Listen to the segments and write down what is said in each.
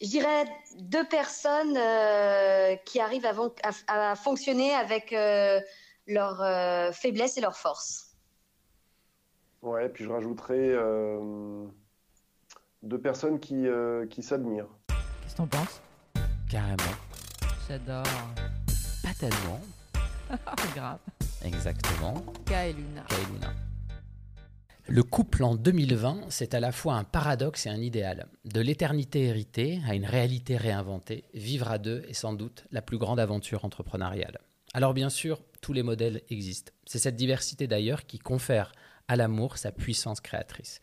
je dirais deux personnes qui arrivent à, fonctionner avec leurs faiblesses et leurs forces. Ouais, puis je rajouterais deux personnes qui, qui s'admirent. Qu'est-ce que t'en penses? Carrément. J'adore. Pas tellement. Grave. Exactement. K et Le couple en 2020, c'est à la fois un paradoxe et un idéal. De l'éternité héritée à une réalité réinventée, vivre à deux est sans doute la plus grande aventure entrepreneuriale. Alors bien sûr, tous les modèles existent. C'est cette diversité d'ailleurs qui confère à l'amour sa puissance créatrice.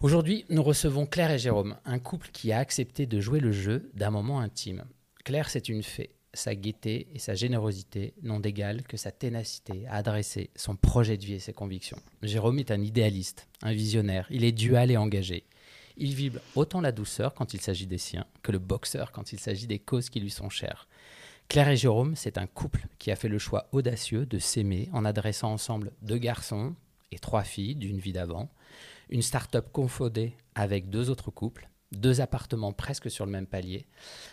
Aujourd'hui, nous recevons Claire et Jérôme, un couple qui a accepté de jouer le jeu d'un moment intime. Claire, c'est une fée. Sa gaieté et sa générosité n'ont d'égal que sa ténacité à adresser son projet de vie et ses convictions. Jérôme est un idéaliste, un visionnaire. Il est dual et engagé. Il vibre autant la douceur quand il s'agit des siens que le boxeur quand il s'agit des causes qui lui sont chères. Claire et Jérôme, c'est un couple qui a fait le choix audacieux de s'aimer en adressant ensemble deux garçons et trois filles d'une vie d'avant une start-up confondée avec deux autres couples, deux appartements presque sur le même palier.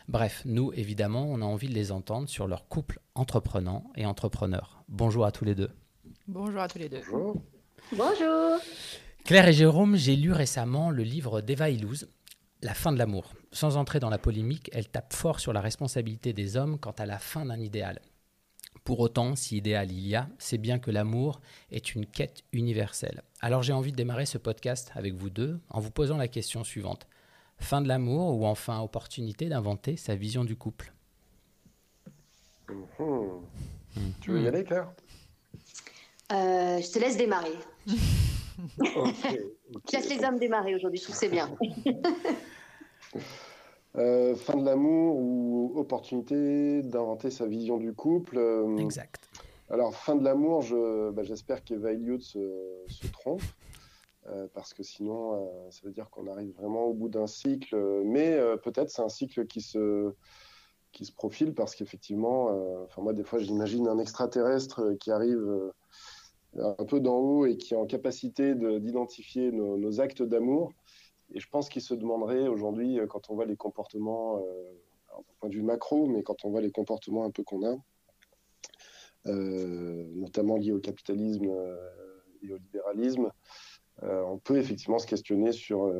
Bref, nous, évidemment, on a envie de les entendre sur leur couple entreprenant et entrepreneur. Bonjour à tous les deux. Bonjour à tous les deux. Bonjour. Bonjour. Claire et Jérôme, j'ai lu récemment le livre d'Eva Illouz, La fin de l'amour. Sans entrer dans la polémique, elle tape fort sur la responsabilité des hommes quant à la fin d'un idéal. Pour autant, si idéal il y a, c'est bien que l'amour est une quête universelle. Alors j'ai envie de démarrer ce podcast avec vous deux en vous posant la question suivante. Fin de l'amour ou enfin opportunité d'inventer sa vision du couple mhm. Tu veux y aller, Claire? Euh, Je te laisse démarrer. Je laisse les hommes démarrer aujourd'hui, je trouve que c'est bien. Euh, fin de l'amour ou opportunité d'inventer sa vision du couple. Euh, exact. Alors, fin de l'amour, je, bah, j'espère qu'Eva Elliott se, se trompe, euh, parce que sinon, ça veut dire qu'on arrive vraiment au bout d'un cycle. Mais peut-être c'est un cycle qui se, qui se profile, parce qu'effectivement, enfin moi, des fois, j'imagine un extraterrestre qui arrive un peu d'en haut et qui est en capacité d'identifier nos, actes d'amour et je pense qu'il se demanderait aujourd'hui, euh, quand on voit les comportements, euh, d'un point de vue macro, mais quand on voit les comportements un peu qu'on a, euh, notamment liés au capitalisme et au libéralisme, on peut effectivement se questionner sur,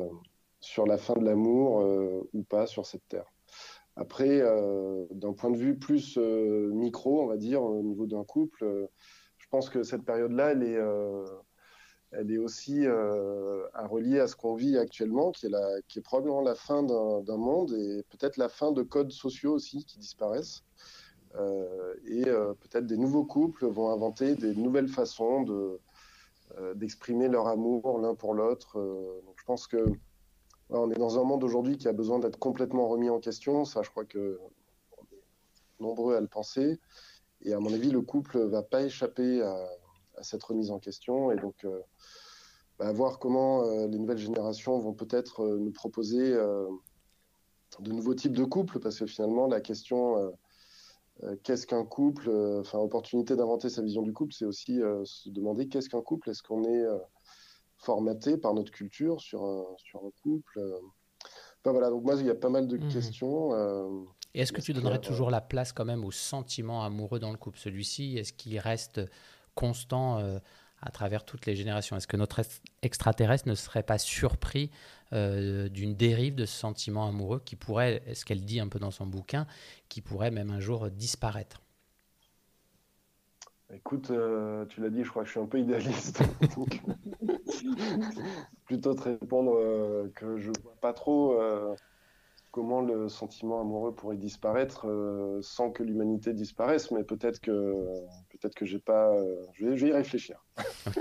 sur la fin de l'amour ou pas sur cette terre. Après, d'un point de vue plus micro, on va dire, au niveau d'un couple, je pense que cette période-là, elle est elle est aussi euh, à relier à ce qu'on vit actuellement, qui est, la, qui est probablement la fin d'un monde et peut-être la fin de codes sociaux aussi qui disparaissent. Euh, et euh, peut-être des nouveaux couples vont inventer des nouvelles façons de, d'exprimer leur amour l'un pour l'autre. donc je pense que on est dans un monde aujourd'hui qui a besoin d'être complètement remis en question. Ça, je crois que on est nombreux à le penser. Et à mon avis, le couple va pas échapper à, cette remise en question. Et donc, euh, bah, voir comment euh, les nouvelles générations vont peut-être euh, nous proposer de nouveaux types de couples, parce que finalement, la question qu'est-ce qu'un couple, enfin, opportunité d'inventer sa vision du couple, c'est aussi se demander qu'est-ce qu'un couple, est-ce qu'on est, formaté par notre culture sur un, sur un couple enfin, voilà, donc moi, il y a pas mal de mmh questions. Et est-ce que tu donnerais toujours la place quand même au sentiment amoureux dans le couple Celui-ci, est-ce qu'il reste constant euh, à travers toutes les générations Est-ce que notre extraterrestre ne serait pas surpris euh, d'une dérive de ce sentiment amoureux qui pourrait, ce qu'elle dit un peu dans son bouquin, qui pourrait même un jour disparaître? Écoute, euh, tu l'as dit, je crois que je suis un peu idéaliste. plutôt te répondre que je vois pas trop comment le sentiment amoureux pourrait disparaître euh, sans que l'humanité disparaisse, mais peut-être que peut-être que j'ai pas. Euh, je, vais, y réfléchir.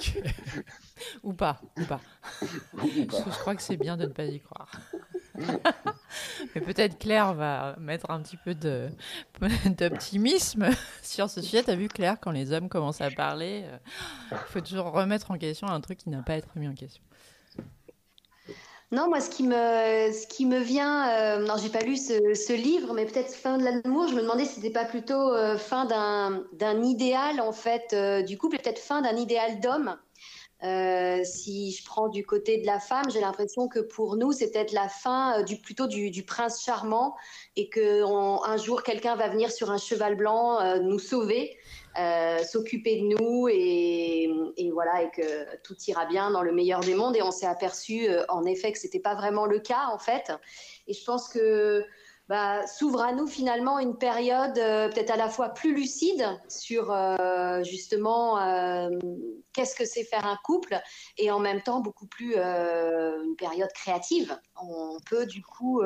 ou pas, ou pas. Je, crois que c'est bien de ne pas y croire. mais peut-être Claire va mettre un petit peu de d'optimisme sur ce sujet. T'as vu Claire, quand les hommes commencent à parler, il euh, faut toujours remettre en question un truc qui n'a pas à être mis en question. Non, moi, ce qui me, ce qui me vient, euh, non, j'ai pas lu ce, livre, mais peut-être fin de l'amour. Je me demandais si c'était pas plutôt euh, fin d'un, idéal en fait euh, du couple, peut-être fin d'un idéal d'homme. Euh, si je prends du côté de la femme, j'ai l'impression que pour nous, c'est peut-être la fin du, plutôt du, prince charmant et qu'un jour, quelqu'un va venir sur un cheval blanc nous sauver, s'occuper de nous et, et, voilà, et que tout ira bien dans le meilleur des mondes. Et on s'est aperçu, en effet, que c'était pas vraiment le cas, en fait. Et je pense que bah, s'ouvre à nous finalement une période euh, peut-être à la fois plus lucide sur euh, justement euh, qu'est-ce que c'est faire un couple et en même temps beaucoup plus une période créative. On peut du coup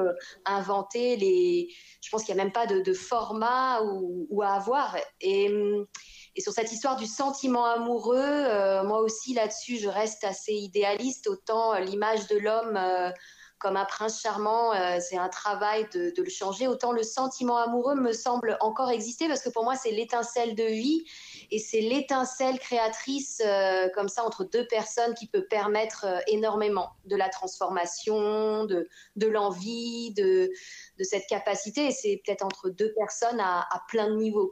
inventer les. Je pense qu'il n'y a même pas de, format ou, à avoir. Et, et, sur cette histoire du sentiment amoureux, moi aussi là-dessus, je reste assez idéaliste. Autant l'image de l'homme comme un prince charmant, euh, c'est un travail de, le changer. Autant le sentiment amoureux me semble encore exister parce que pour moi, c'est l'étincelle de vie et c'est l'étincelle créatrice euh, comme ça entre deux personnes qui peut permettre euh, énormément de la transformation, de, l'envie, de, cette capacité. Et c'est peut-être entre deux personnes à, plein de niveaux.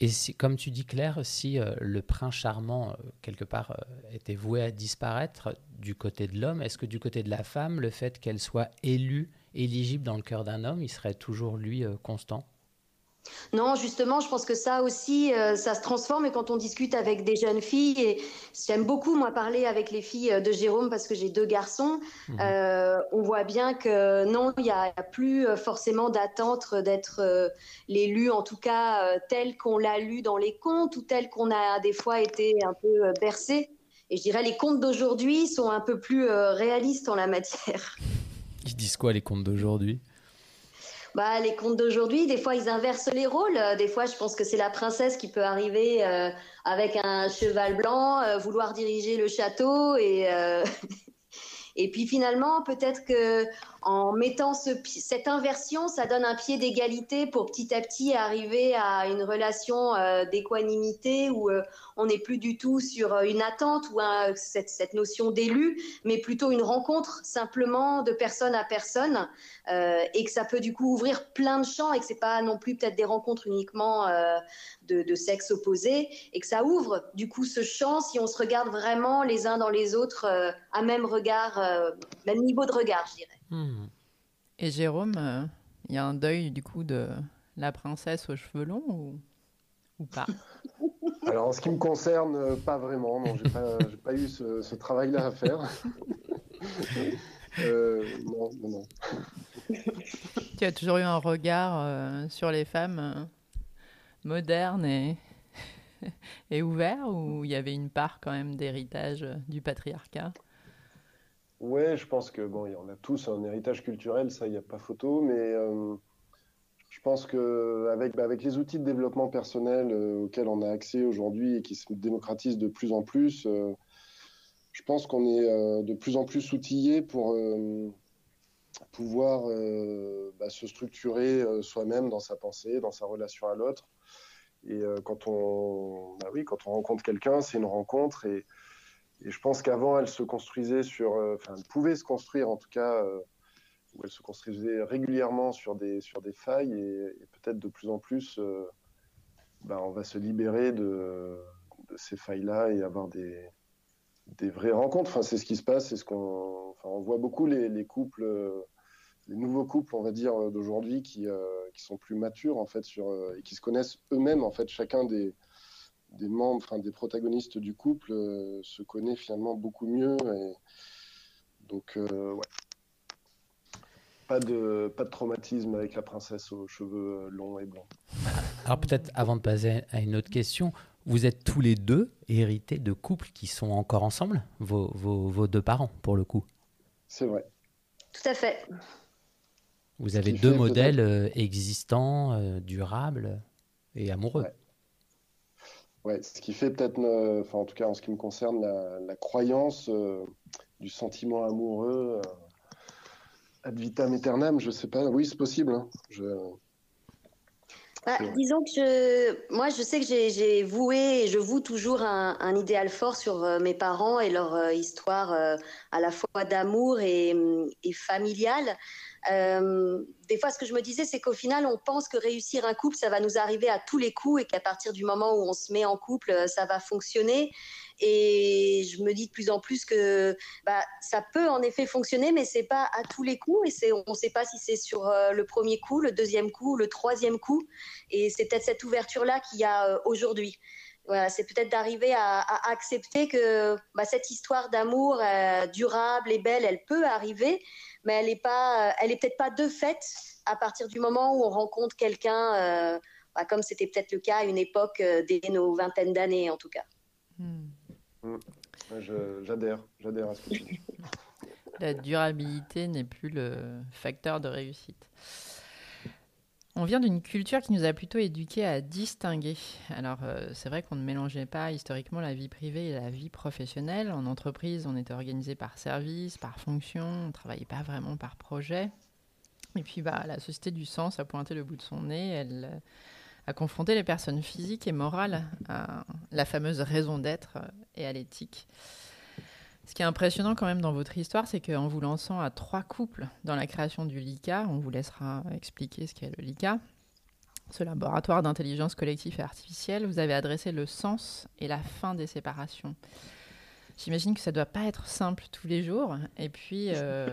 Et, si, comme tu dis Claire, si euh, le prince charmant, euh, quelque part, euh, était voué à disparaître du côté de l'homme, est-ce que du côté de la femme, le fait qu'elle soit élue, éligible dans le cœur d'un homme, il serait toujours, lui, constant? Non, justement, je pense que ça aussi, euh, ça se transforme. Et quand on discute avec des jeunes filles, et j'aime beaucoup, moi, parler avec les filles de Jérôme parce que j'ai deux garçons, mhm. euh, on voit bien que non, il n'y a, plus euh, forcément d'attente d'être l'élu, en tout cas tel qu'on l'a lu dans les contes ou tel qu'on a des fois été un peu bercé. Et je dirais les contes d'aujourd'hui sont un peu plus réalistes en la matière. Ils disent quoi les contes d'aujourd'hui? Bah, les contes d'aujourd'hui, des fois, ils inversent les rôles. Des fois, je pense que c'est la princesse qui peut arriver euh, avec un cheval blanc, euh, vouloir diriger le château et, euh, et puis finalement, peut-être que en mettant ce, cette inversion, ça donne un pied d'égalité pour petit à petit arriver à une relation euh, d'équanimité où euh, on n'est plus du tout sur euh, une attente ou cette, cette, notion d'élu, mais plutôt une rencontre simplement de personne à personne et que ça peut du coup ouvrir plein de champs et que c'est pas non plus peut-être des rencontres uniquement de, de, sexe opposé et que ça ouvre du coup ce champ si on se regarde vraiment les uns dans les autres à même regard, même niveau de regard, je dirais. Hmm. Et Jérôme, euh, il y a un deuil du coup de la princesse aux cheveux longs ou, ou pas? Alors en ce qui me concerne, euh, pas vraiment. Non, j'ai pas, pas eu ce, travail-là à faire. euh, non, non, non. Tu as toujours eu un regard euh, sur les femmes modernes et, et ouvert ou il y avait une part quand même d'héritage du patriarcat? Ouais, je pense que bon, on a tous un héritage culturel, ça, il n'y a pas photo, mais euh, je pense que avec, les outils de développement personnel euh, auxquels on a accès aujourd'hui et qui se démocratisent de plus en plus, euh, je pense qu'on est de plus en plus outillé pour pouvoir bah, se structurer soi-même dans sa pensée, dans sa relation à l'autre. Et quand on, bah oui, quand on rencontre quelqu'un, c'est une rencontre et et je pense qu'avant, elle se construisait sur, euh, enfin, elle pouvait se construire en tout cas, euh, ou elle se construisait régulièrement sur des, sur des failles, et, peut-être de plus en plus, euh, ben, on va se libérer de, de ces failles-là et avoir des, des vraies rencontres. Enfin, c'est ce qui se passe, ce qu'on, enfin, on voit beaucoup les, les couples, les nouveaux couples, on va dire, d'aujourd'hui qui, qui sont plus matures en fait sur, et qui se connaissent eux-mêmes en fait, chacun des des membres, enfin des protagonistes du couple euh, se connaît finalement beaucoup mieux. Et donc, euh, ouais. Pas de, pas de traumatisme avec la princesse aux cheveux longs et blancs. Alors peut-être avant de passer à une autre question, vous êtes tous les deux hérités de couples qui sont encore ensemble, vos, vos, vos deux parents pour le coup? C'est vrai. Tout à fait. Vous avez deux modèles euh, existants, durables et amoureux. Ouais, ce qui fait peut-être, enfin en tout cas en ce qui me concerne, la, croyance euh, du sentiment amoureux euh, ad vitam aeternam, je sais pas. Oui, c'est possible. Hein. Je... Bah, disons que je, moi, je sais que j'ai voué et je voue toujours un, un idéal fort sur euh, mes parents et leur histoire à la fois d'amour et, et familiale. Euh, des fois, ce que je me disais, c'est qu'au final, on pense que réussir un couple, ça va nous arriver à tous les coups et qu'à partir du moment où on se met en couple, ça va fonctionner. Et je me dis de plus en plus que bah, ça peut en effet fonctionner, mais c'est pas à tous les coups. Et on ne sait pas si c'est sur euh, le premier coup, le deuxième coup, le troisième coup. Et c'est peut-être cette ouverture-là qu'il y a euh, aujourd'hui. C'est peut-être d'arriver à, accepter que bah, cette histoire d'amour euh, durable et belle, elle peut arriver, mais elle n'est pas, elle est peut-être pas de fait à partir du moment où on rencontre quelqu'un, bah, comme c'était peut-être le cas à une époque dès nos vingtaines d'années en tout cas. Hmm. Mm. J'adhère, j'adhère à ce que tu dis. La durabilité n'est plus le facteur de réussite. On vient d'une culture qui nous a plutôt éduqués à distinguer. Alors, euh, c'est vrai qu'on ne mélangeait pas historiquement la vie privée et la vie professionnelle. En entreprise, on était organisé par service, par fonction, on ne travaillait pas vraiment par projet. Et puis, bah, la société du sens a pointé le bout de son nez. Elle à confronter les personnes physiques et morales à la fameuse raison d'être et à l'éthique. Ce qui est impressionnant quand même dans votre histoire, c'est qu'en vous lançant à trois couples dans la création du LICA, on vous laissera expliquer ce qu'est le LICA, ce laboratoire d'intelligence collective et artificielle, vous avez adressé le sens et la fin des séparations. J'imagine que ça ne doit pas être simple tous les jours et puis euh,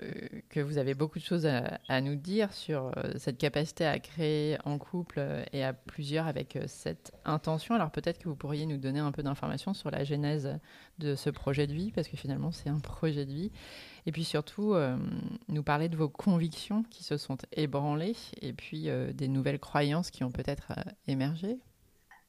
que vous avez beaucoup de choses à, nous dire sur euh, cette capacité à créer en couple et à plusieurs avec euh, cette intention. Alors peut-être que vous pourriez nous donner un peu d'informations sur la genèse de ce projet de vie parce que finalement c'est un projet de vie. Et puis surtout nous parler de vos convictions qui se sont ébranlées et puis des nouvelles croyances qui ont peut-être émergé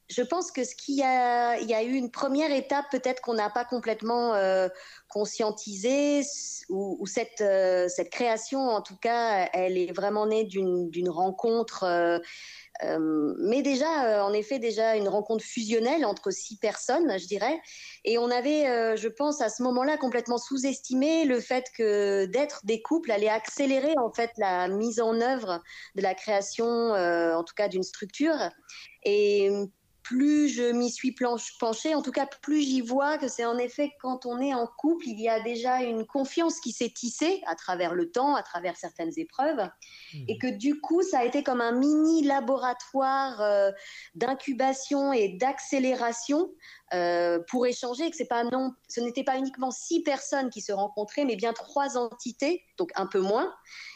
je pense que ce qu'il y a, il y a eu une première étape peut-être qu'on n'a pas complètement euh, conscientisé, ou, cette, euh, cette création, en tout cas, elle est vraiment née d'une rencontre. Euh, mais déjà, en effet, déjà une rencontre fusionnelle entre six personnes, je dirais. Et on avait, je pense, à ce moment-là, complètement sous-estimé le fait que d'être des couples allait accélérer en fait la mise en œuvre de la création, en tout cas d'une structure. Et plus je m'y suis penchée, en tout cas plus j'y vois que c'est en effet quand on est en couple, il y a déjà une confiance qui s'est tissée à travers le temps, à travers certaines épreuves, mmh. et que du coup ça a été comme un mini laboratoire euh, d'incubation et d'accélération euh, pour échanger, que pas non, ce n'était pas uniquement six personnes qui se rencontraient, mais bien trois entités, donc un peu moins,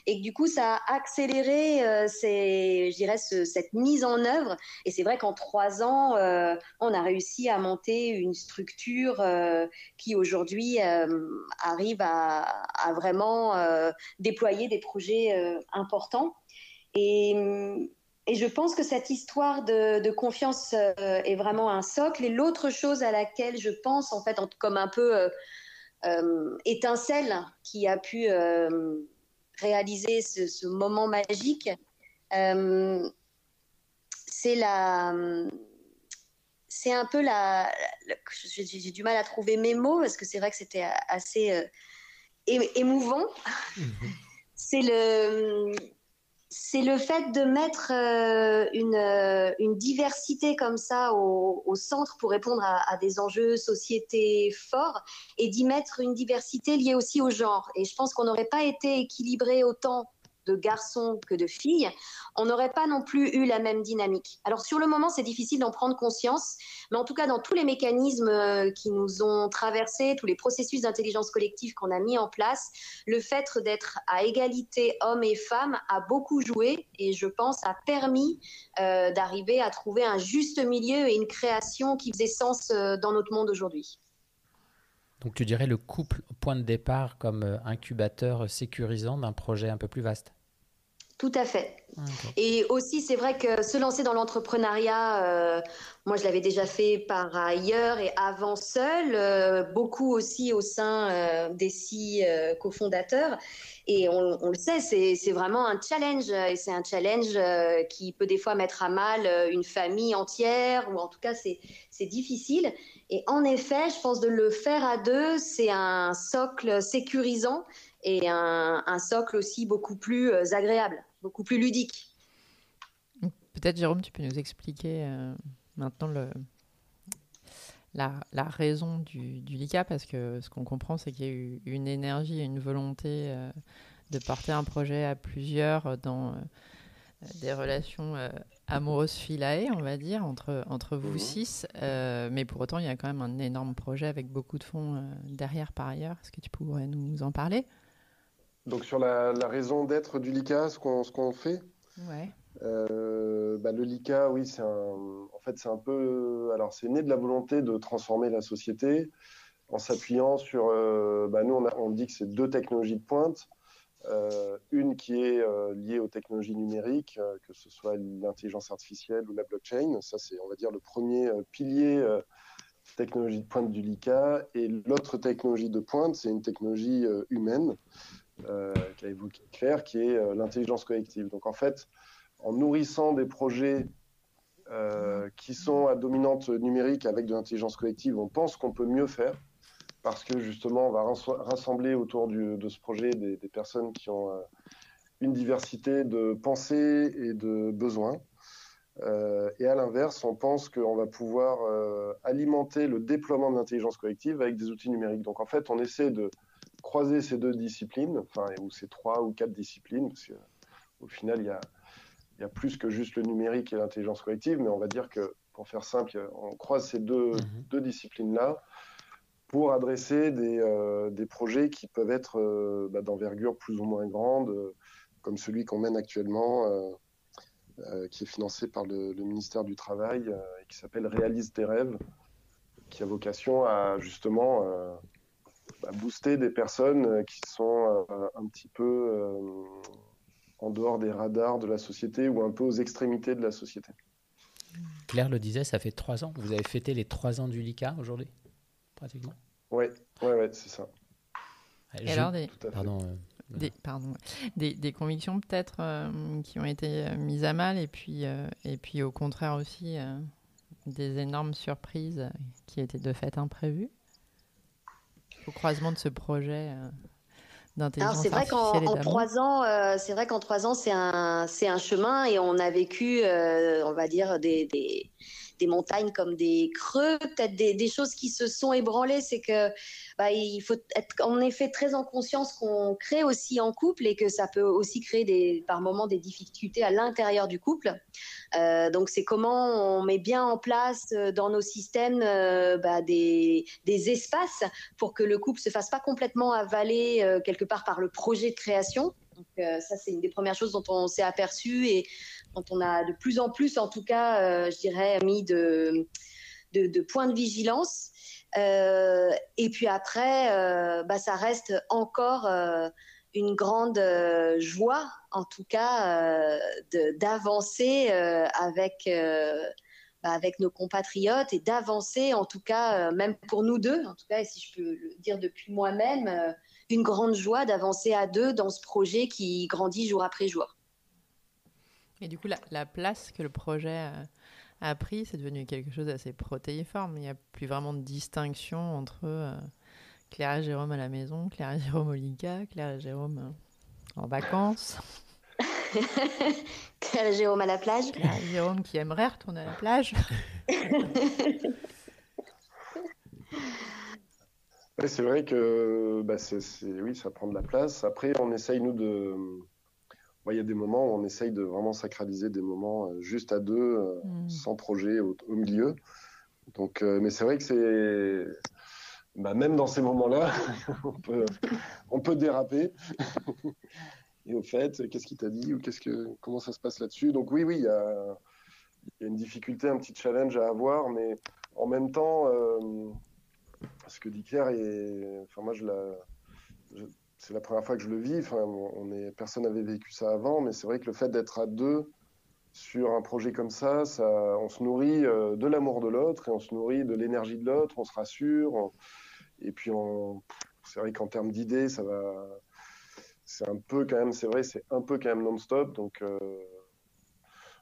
et que du coup ça a accéléré, euh, je dirais, cette mise en œuvre. Et c'est vrai qu'en trois ans, euh, on a réussi à monter une structure euh, qui aujourd'hui arrive à, à vraiment déployer des projets importants. Et et je pense que cette histoire de, confiance euh, est vraiment un socle. Et l'autre chose à laquelle je pense, en fait, comme un peu euh, euh, étincelle qui a pu réaliser ce, moment magique, c'est la. C'est un peu la. J'ai du mal à trouver mes mots parce que c'est vrai que c'était assez émouvant. Mmh c'est le c'est le fait de mettre euh, euh, une, diversité comme ça au, centre pour répondre à, des enjeux société forts et d'y mettre une diversité liée aussi au genre. Et je pense qu'on n'aurait pas été équilibré autant de garçons que de filles, on n'aurait pas non plus eu la même dynamique. Alors sur le moment, c'est difficile d'en prendre conscience, mais en tout cas, dans tous les mécanismes euh, qui nous ont traversés, tous les processus d'intelligence collective qu'on a mis en place, le fait d'être à égalité hommes et femmes a beaucoup joué et je pense a permis euh, d'arriver à trouver un juste milieu et une création qui faisait sens euh, dans notre monde aujourd'hui. Donc tu dirais le couple point de départ comme euh, incubateur sécurisant d'un projet un peu plus vaste tout à fait. Ah, et aussi, c'est vrai que se lancer dans l'entrepreneuriat, euh, moi, je l'avais déjà fait par ailleurs et avant seul, euh, beaucoup aussi au sein des six cofondateurs. Et on, le sait, c'est vraiment un challenge. Et c'est un challenge qui peut des fois mettre à mal une famille entière, ou en tout cas, c'est difficile. Et en effet, je pense de le faire à deux, c'est un socle sécurisant et un, socle aussi beaucoup plus euh, agréable, beaucoup plus ludique. Peut-être, Jérôme, tu peux nous expliquer euh, maintenant le, la, raison du, du, LICA, parce que ce qu'on comprend, c'est qu'il y a eu une énergie et une volonté euh, de porter un projet à plusieurs dans des relations amoureuses filae, on va dire, entre, entre vous mhm. six. mais pour autant, il y a quand même un énorme projet avec beaucoup de fonds derrière par ailleurs. Est-ce que tu pourrais nous en parler? Donc sur la, raison d'être du LICA, ce qu'on fait Ouais. Euh, bah, le LICA, oui, c'est en fait, c'est un peu, alors c'est né de la volonté de transformer la société en s'appuyant sur, euh, bah, nous, on, on, dit que c'est deux technologies de pointe. Euh, une qui est liée aux technologies numériques, que ce soit l'intelligence artificielle ou la blockchain. Ça, c'est, on va dire, le premier pilier technologie de pointe du LICA. Et l'autre technologie de pointe, c'est une technologie humaine, qu'a évoqué Claire, qui est l'intelligence collective. Donc, en fait, en nourrissant des projets euh, qui sont à dominante numérique avec de l'intelligence collective, on pense qu'on peut mieux faire parce que justement, on va rassembler autour de ce projet des, personnes qui ont euh, une diversité de pensées et de besoins. Euh, et à l'inverse, on pense qu'on va pouvoir alimenter le déploiement de l'intelligence collective avec des outils numériques. Donc en fait, on essaie de croiser ces deux disciplines, enfin, ou ces trois ou quatre disciplines, parce qu'au final, il y a il y a plus que juste le numérique et l'intelligence collective, mais on va dire que, pour faire simple, on croise ces deux, mhm. deux disciplines-là pour adresser des, euh, des, projets qui peuvent être euh, bah, d'envergure plus ou moins grande, euh, comme celui qu'on mène actuellement, qui est financé par le, ministère du Travail et qui s'appelle Réalise tes rêves, qui a vocation à justement booster des personnes qui sont un petit peu en dehors des radars de la société ou un peu aux extrémités de la société. Claire le disait, ça fait trois ans. Vous avez fêté les trois ans du LICA aujourd'hui, pratiquement? Oui, ouais, ouais, c'est ça. Et alors, des... Pardon, euh, des, pardon. Des, des, convictions peut-être euh, qui ont été euh, mises à mal et puis, et puis au contraire aussi des énormes surprises qui étaient de fait imprévues? Au croisement de ce projet alors c'est vrai qu'en trois ans, euh, c'est vrai qu'en trois ans, c'est un, c'est un chemin et on a vécu, euh, on va dire des, des, des, montagnes comme des creux, peut-être des, choses qui se sont ébranlées. C'est que bah, il faut être en effet très en conscience qu'on crée aussi en couple et que ça peut aussi créer par moments des difficultés à l'intérieur du couple. Euh, donc c'est comment on met bien en place euh, dans nos systèmes euh, bah, des, espaces pour que le couple se fasse pas complètement avaler quelque part par le projet de création. Donc euh, ça c'est une des premières choses dont on s'est aperçu et dont on a de plus en plus en tout cas, je dirais, mis de, points de vigilance. Euh, et puis après, euh, bah, ça reste encore euh, une grande joie, en tout cas, d'avancer avec bah, avec nos compatriotes et d'avancer, en tout cas, même pour nous deux, en tout cas, si je peux le dire depuis moi-même, une grande joie d'avancer à deux dans ce projet qui grandit jour après jour. Et du coup, la, la place que le projet a pris, c'est devenu quelque chose d'assez protéiforme. Il n'y a plus vraiment de distinction entre euh, Claire et Jérôme à la maison, Claire et Jérôme au Liga, Claire et Jérôme euh, en vacances. Claire et Jérôme à la plage. Claire et Jérôme qui aimerait retourner à la plage. c'est vrai que bah, oui, ça prend de la place. Après, on essaye, nous, de il y a des moments où on essaye de vraiment sacraliser des moments euh, juste à deux, euh, mm. sans projet au, milieu. Donc, euh, mais c'est vrai que c'est. Bah, même dans ces moments-là, on, peut, on peut déraper. Et au fait, qu'est-ce qu'il t'a dit ou qu'est-ce que, comment ça se passe là-dessus? Donc oui, oui, il y a, une difficulté, un petit challenge à avoir, mais en même temps, ce que dit Claire, et, enfin moi c'est la première fois que je le vis. Enfin, on est, personne n'avait vécu ça avant, mais c'est vrai que le fait d'être à deux sur un projet comme ça, ça on se nourrit euh, de l'amour de l'autre et on se nourrit de l'énergie de l'autre, on se rassure. et puis, c'est vrai qu'en termes d'idées, ça va. C'est un peu quand même, c'est vrai, c'est un peu quand même non-stop. Donc, euh,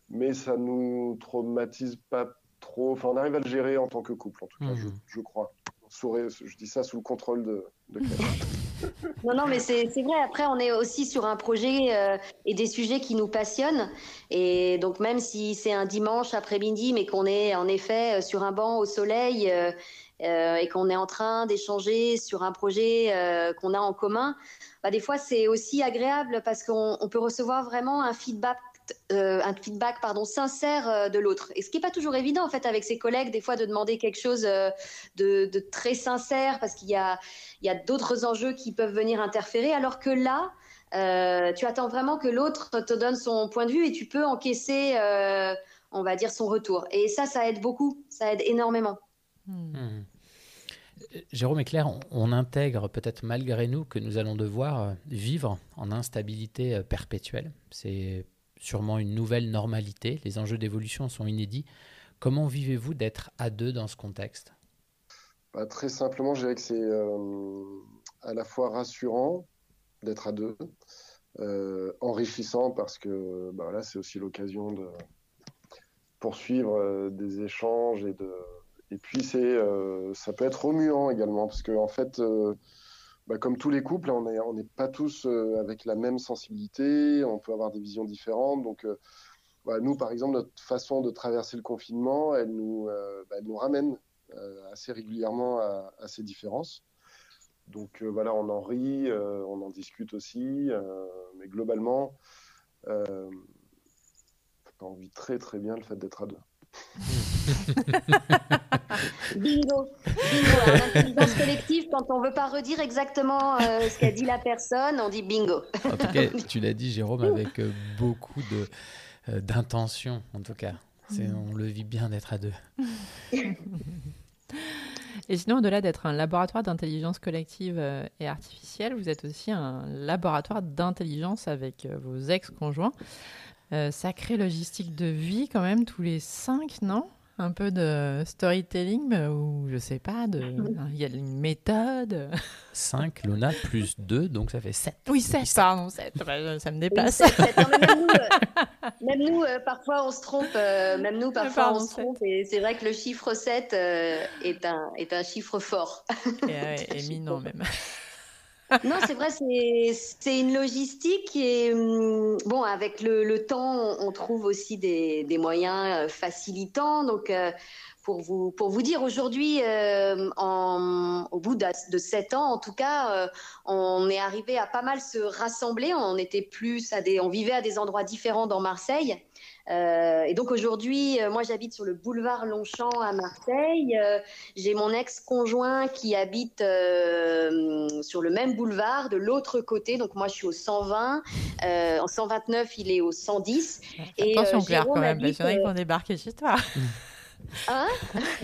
mais ça nous traumatise pas trop. Enfin, on arrive à le gérer en tant que couple, en tout cas, mmh. je, crois. je dis ça sous le contrôle de, de non, non, mais c'est vrai. Après, on est aussi sur un projet euh, et des sujets qui nous passionnent. Et donc, même si c'est un dimanche après-midi, mais qu'on est en effet euh, sur un banc au soleil, euh, et qu'on est en train d'échanger sur un projet qu'on a en commun, bah, des fois c'est aussi agréable parce qu'on peut recevoir vraiment un feedback euh, un feedback pardon sincère euh, de l'autre. Et ce qui n'est pas toujours évident en fait avec ses collègues des fois de demander quelque chose euh, de, très sincère parce qu'il y a, y a d'autres enjeux qui peuvent venir interférer. Alors que là, tu attends vraiment que l'autre te donne son point de vue et tu peux encaisser, on va dire, son retour. Et ça, ça aide beaucoup, ça aide énormément. Hmm. Jérôme et Claire, on intègre peut-être malgré nous que nous allons devoir vivre en instabilité perpétuelle. C'est sûrement une nouvelle normalité. Les enjeux d'évolution sont inédits. Comment vivez-vous d'être à deux dans ce contexte? Bah, Très simplement, je dirais que c'est euh, à la fois rassurant d'être à deux, euh, enrichissant parce que bah, là, c'est aussi l'occasion de poursuivre euh, des échanges et de et puis c'est ça peut être remuant également parce que en fait bah, comme tous les couples, on n'est pas tous euh, avec la même sensibilité, on peut avoir des visions différentes. Donc, euh, bah, nous, par exemple, notre façon de traverser le confinement, elle nous, euh, bah, nous ramène assez régulièrement à, ces différences. Donc voilà, on en rit, on en discute aussi, mais globalement, on vit très très bien le fait d'être à deux. Bingo, bingo. Intelligence collective, quand on veut pas redire exactement euh, ce qu'a dit la personne, on dit bingo. En tout cas, tu l'as dit, Jérôme, avec euh, beaucoup de euh, d'intention, en tout cas. On le vit bien d'être à deux. Et sinon, au-delà d'être un laboratoire d'intelligence collective et artificielle, vous êtes aussi un laboratoire d'intelligence avec vos ex-conjoints. Euh, sacrée logistique de vie quand même, tous les cinq, non? Un peu de storytelling ou je sais pas, de... il y a une méthode. 5, Luna, plus 2, donc ça fait 7. Oui, 7, pardon, 7, ça me déplace. même nous, euh, parfois on se trompe, euh, même nous, parfois on se trompe, et c'est vrai que le chiffre 7 est, un, est un chiffre fort. et, éminent même non, c'est vrai, c'est une logistique et hum, bon, avec le, temps, on trouve aussi des, moyens euh, facilitants. Donc, euh, pour vous, pour vous dire, aujourd'hui, euh, au bout de, sept ans, en tout cas, on est arrivé à pas mal se rassembler. On était plus à des, on vivait à des endroits différents dans Marseille. Euh, et donc aujourd'hui, euh, moi j'habite sur le boulevard Longchamp à Marseille. Euh, j'ai mon ex-conjoint qui habite sur le même boulevard de l'autre côté. Donc moi je suis au 120. en 129, il est au 110. Et, Attention Claire quand même, parce qu'il y en a qui vont débarquer chez toi. Hein?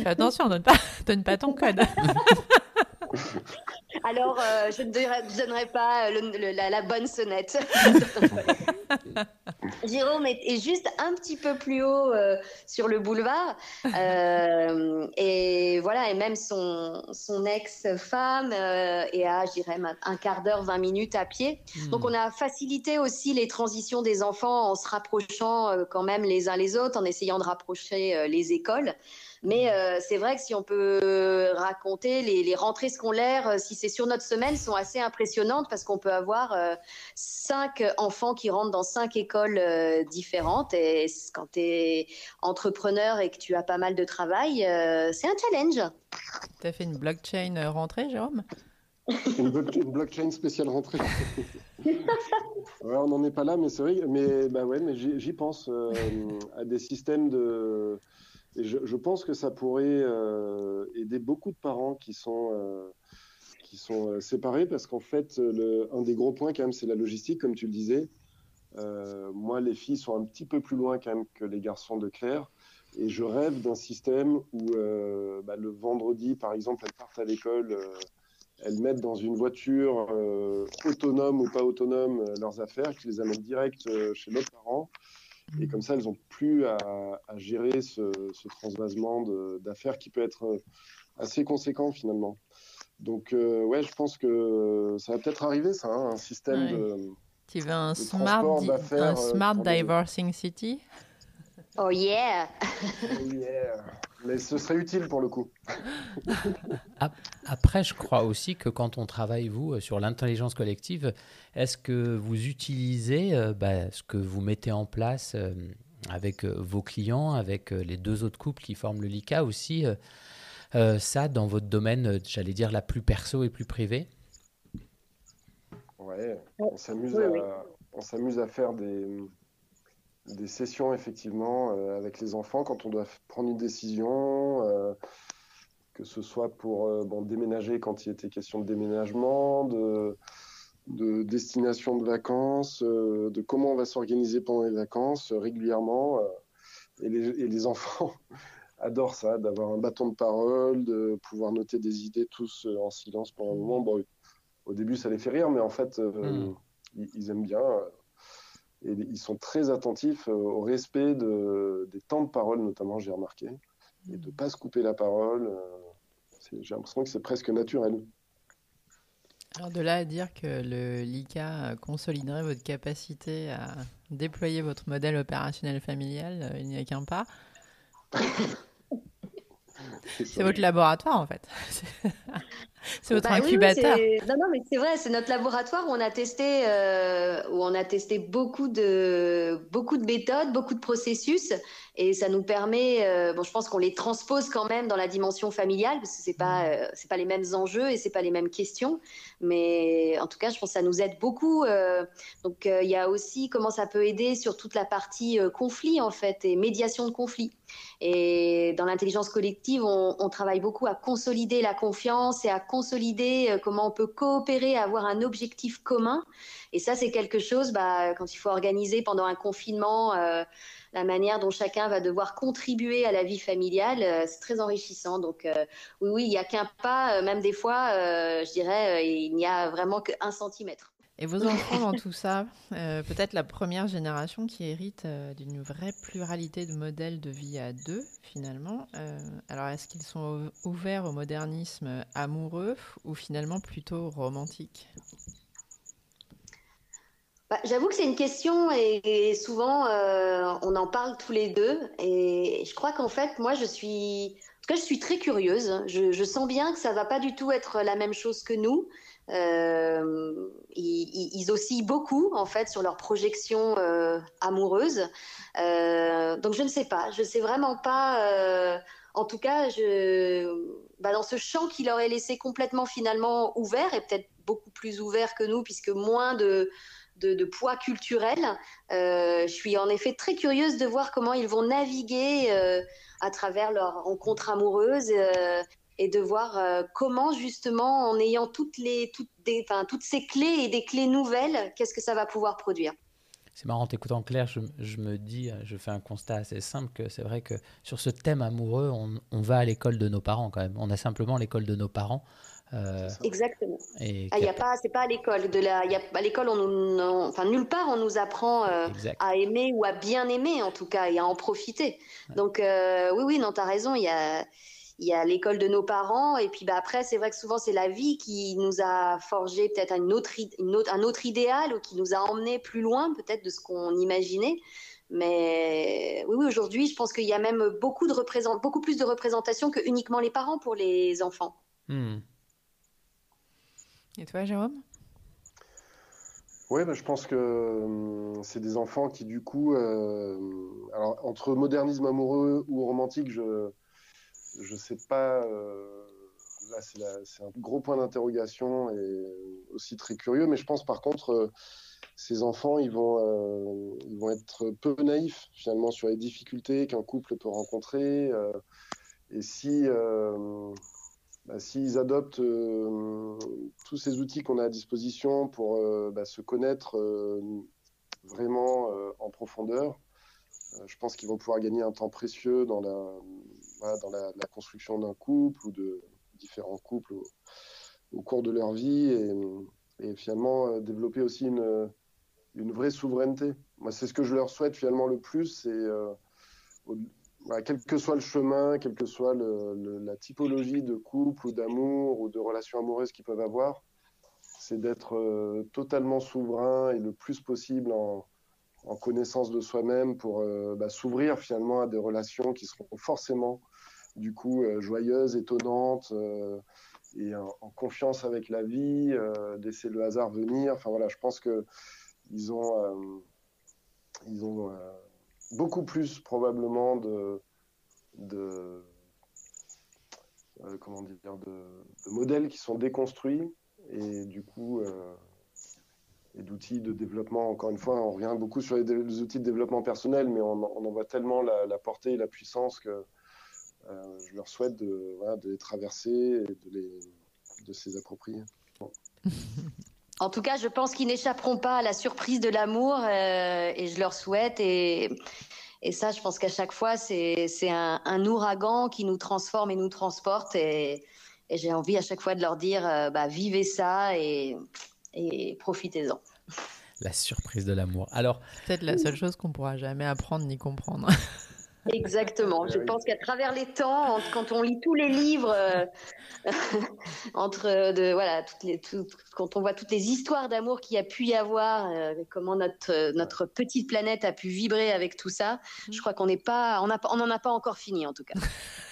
Attention, donne pas, donne pas ton code. Alors, je ne donnerai pas la, bonne sonnette. Jérôme est, juste un petit peu plus haut euh, sur le boulevard. Euh, et voilà, et même son, son ex-femme euh, est à, je dirais, un quart d'heure, 20 minutes à pied. Hmm. Donc, on a facilité aussi les transitions des enfants en se rapprochant quand même les uns les autres, en essayant de rapprocher les écoles. Mais euh, c'est vrai que si on peut raconter les, rentrées scolaires, euh, si c'est sur notre semaine, sont assez impressionnantes parce qu'on peut avoir euh, cinq enfants qui rentrent dans cinq écoles différentes. Et quand tu es entrepreneur et que tu as pas mal de travail, c'est un challenge. Tu as fait une blockchain rentrée, Jérôme? Une, blockchain spéciale rentrée. on n'en est pas là, mais c'est vrai. Mais bah ouais, mais j'y pense à des systèmes de et je, pense que ça pourrait euh, aider beaucoup de parents qui sont, euh, qui sont euh, séparés parce qu'en fait, un des gros points quand même, c'est la logistique, comme tu le disais. moi, les filles sont un petit peu plus loin quand même que les garçons de Claire. Et je rêve d'un système où bah, le vendredi, par exemple, elles partent à l'école, elles mettent dans une voiture autonome ou pas autonome leurs affaires, qui les amènent direct chez leurs parents. Et comme ça, elles n'ont plus à, gérer ce, transvasement d'affaires qui peut être euh, assez conséquent finalement. Donc, euh, ouais, je pense que ça va peut-être arriver, ça, hein, un système de. Tu veux un smart, un euh, smart diversing city? Oh yeah. oh yeah mais ce serait utile pour le coup. Après, je crois aussi que quand on travaille, vous, euh, sur l'intelligence collective, est-ce que vous utilisez euh, bah, ce que vous mettez en place euh, avec vos clients, avec les deux autres couples qui forment le LICA aussi ça, dans votre domaine, j'allais dire la plus perso et plus privé Ouais, on s'amuse à, on s'amuse à faire des, des sessions effectivement avec les enfants quand on doit prendre une décision que ce soit pour euh, bon, déménager quand il était question de déménagement, de, de destination de vacances, euh, de comment on va s'organiser pendant les vacances euh, régulièrement. et, les, et, les, enfants adorent ça, d'avoir un bâton de parole, de pouvoir noter des idées tous en silence pendant un moment. Bon, au début, ça les fait rire, mais en fait, hmm. ils, ils, aiment bien. Et ils sont très attentifs au respect de, des temps de parole, notamment, j'ai remarqué, et de ne pas se couper la parole. J'ai l'impression que c'est presque naturel. Alors de là à dire que le LICA consoliderait votre capacité à déployer votre modèle opérationnel familial, euh, il n'y a qu'un pas. c'est votre laboratoire en fait. C'est votre bah incubateur. non, non, mais c'est vrai, c'est notre laboratoire où on a testé, euh, où on a testé beaucoup de, beaucoup de méthodes, beaucoup de processus, et ça nous permet. Euh, bon, je pense qu'on les transpose quand même dans la dimension familiale, parce que c'est pas, mmh. euh, c'est pas les mêmes enjeux et c'est pas les mêmes questions, mais en tout cas, je pense que ça nous aide beaucoup. donc, il y a aussi comment ça peut aider sur toute la partie conflit en fait et médiation de conflit. Et dans l'intelligence collective, on, on, travaille beaucoup à consolider la confiance et à consolider euh, comment on peut coopérer, avoir un objectif commun. Et ça, c'est quelque chose, bah, quand il faut organiser pendant un confinement, euh, la manière dont chacun va devoir contribuer à la vie familiale, euh, c'est très enrichissant. Donc oui, oui, il n'y a qu'un pas, même des fois, je dirais, il n'y a vraiment qu'un centimètre. Et vos enfants dans tout ça, euh, peut-être la première génération qui hérite euh, d'une vraie pluralité de modèles de vie à deux, finalement. Euh, alors, est-ce qu'ils sont ouverts au modernisme amoureux ou finalement plutôt romantique? Bah, J'avoue que c'est une question et, souvent on en parle tous les deux. Et je crois qu'en fait, moi, je suis, en tout cas, je suis très curieuse. Je, je sens bien que ça va pas du tout être la même chose que nous. Euh, ils, oscillent beaucoup en fait sur leur projection euh, amoureuse. Euh, donc je ne sais pas, je ne sais vraiment pas. en tout cas, bah, dans ce champ qui leur est laissé complètement finalement ouvert et peut-être beaucoup plus ouvert que nous puisque moins de poids culturel. Euh, je suis en effet très curieuse de voir comment ils vont naviguer euh, à travers leur rencontre amoureuse euh, et de voir euh, comment justement en ayant toutes les toutes des enfin, toutes ces clés et des clés nouvelles, qu'est-ce que ça va pouvoir produire? C'est marrant, t'écoutant Claire, je, je, me dis, je fais un constat assez simple que c'est vrai que sur ce thème amoureux, on, on va à l'école de nos parents quand même. On a simplement l'école de nos parents. Euh, Exactement. Et ah, y a pas, c'est pas à l'école. De la, y a, à l'école, on, enfin nulle part on nous apprend euh, à aimer ou à bien aimer en tout cas et à en profiter. Donc euh, oui, oui, non, t'as raison. Il y a, il y a l'école de nos parents. Et puis bah après c'est vrai que souvent c'est la vie qui nous a forgé peut-être un autre, un autre idéal ou qui nous a emmené plus loin peut-être de ce qu'on imaginait. Mais oui, oui aujourd'hui je pense qu'il y a même beaucoup de représent... beaucoup plus de représentation que uniquement les parents pour les enfants. Hmm. et toi Jérôme? Oui, bah, je pense que hum, c'est des enfants qui, du coup, euh, alors, entre modernisme amoureux ou romantique, je, je sais pas. Euh, là, c'est un gros point d'interrogation et aussi très curieux. Mais je pense par contre, euh, ces enfants, ils vont, euh, ils vont être peu naïfs finalement sur les difficultés qu'un couple peut rencontrer. et si bah, s'ils adoptent tous ces outils qu'on a à disposition pour bah, se connaître vraiment en profondeur, je pense qu'ils vont pouvoir gagner un temps précieux dans la, dans la, construction d'un couple ou de différents couples au, cours de leur vie et, finalement euh, développer aussi une, une, vraie souveraineté. Moi, c'est ce que je leur souhaite finalement le plus, c'est euh, quel que soit le chemin, quelle que soit la typologie de couple ou d'amour ou de relations amoureuses qu'ils peuvent avoir, c'est d'être euh, totalement souverain et le plus possible en, en connaissance de soi-même pour bah, s'ouvrir finalement à des relations qui seront forcément du coup euh, joyeuse, étonnante euh, et en, confiance avec la vie, euh, laisser le hasard venir. Enfin voilà, je pense que ils ont, beaucoup plus probablement de comment dire, de, modèles qui sont déconstruits et du coup, et d'outils de développement. Encore une fois, on revient beaucoup sur les, outils de développement personnel, mais on, en voit tellement la, portée et la puissance que je leur souhaite de, les traverser et de, les, de s'y approprier. En tout cas, je pense qu'ils n'échapperont pas à la surprise de l'amour euh, et je leur souhaite. Et, et ça, je pense qu'à chaque fois, c'est un, un, ouragan qui nous transforme et nous transporte. Et, et j'ai envie à chaque fois de leur dire euh, bah, vivez ça et, et profitez-en. La surprise de l'amour. Alors, peut-être la seule chose qu'on pourra jamais apprendre ni comprendre. Exactement. Je pense qu'à travers les temps, quand on lit tous les livres, euh, entre de voilà, toutes les, quand on voit toutes les histoires d'amour qu'il y a pu y avoir, euh, comment notre notre petite planète a pu vibrer avec tout ça, je crois qu'on n'est pas, on n'en a pas encore fini en tout cas.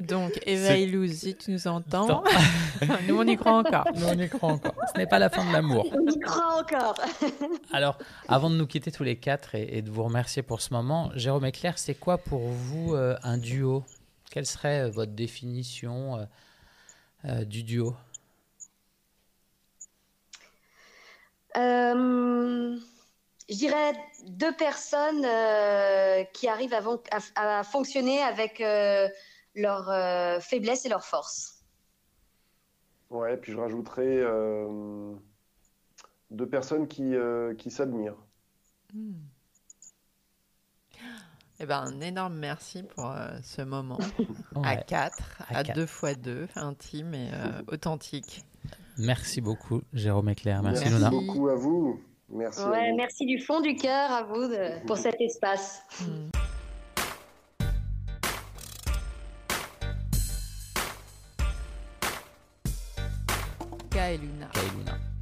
Donc, Eva si tu nous entends, nous on y croit encore. Nous on y croit encore. Ce n'est pas la fin de l'amour. On y croit encore. Alors, avant de nous quitter tous les quatre et, de vous remercier pour ce moment, Jérôme et Claire, c'est quoi pour vous euh, un duo? Quelle serait euh, votre définition euh, du duo? Je dirais deux personnes euh, qui arrivent à, fonctionner avec euh, leurs euh, faiblesses et leurs forces. Ouais, puis je rajouterais deux personnes qui, qui s'admirent. Hmm. Eh ben, un énorme merci pour ce moment à quatre, à, deux fois deux, intime et authentique. Merci beaucoup, Jérôme et Claire. Merci, merci Luna. beaucoup à vous. Merci. merci du fond du cœur à vous pour cet espace. Luna. Luna.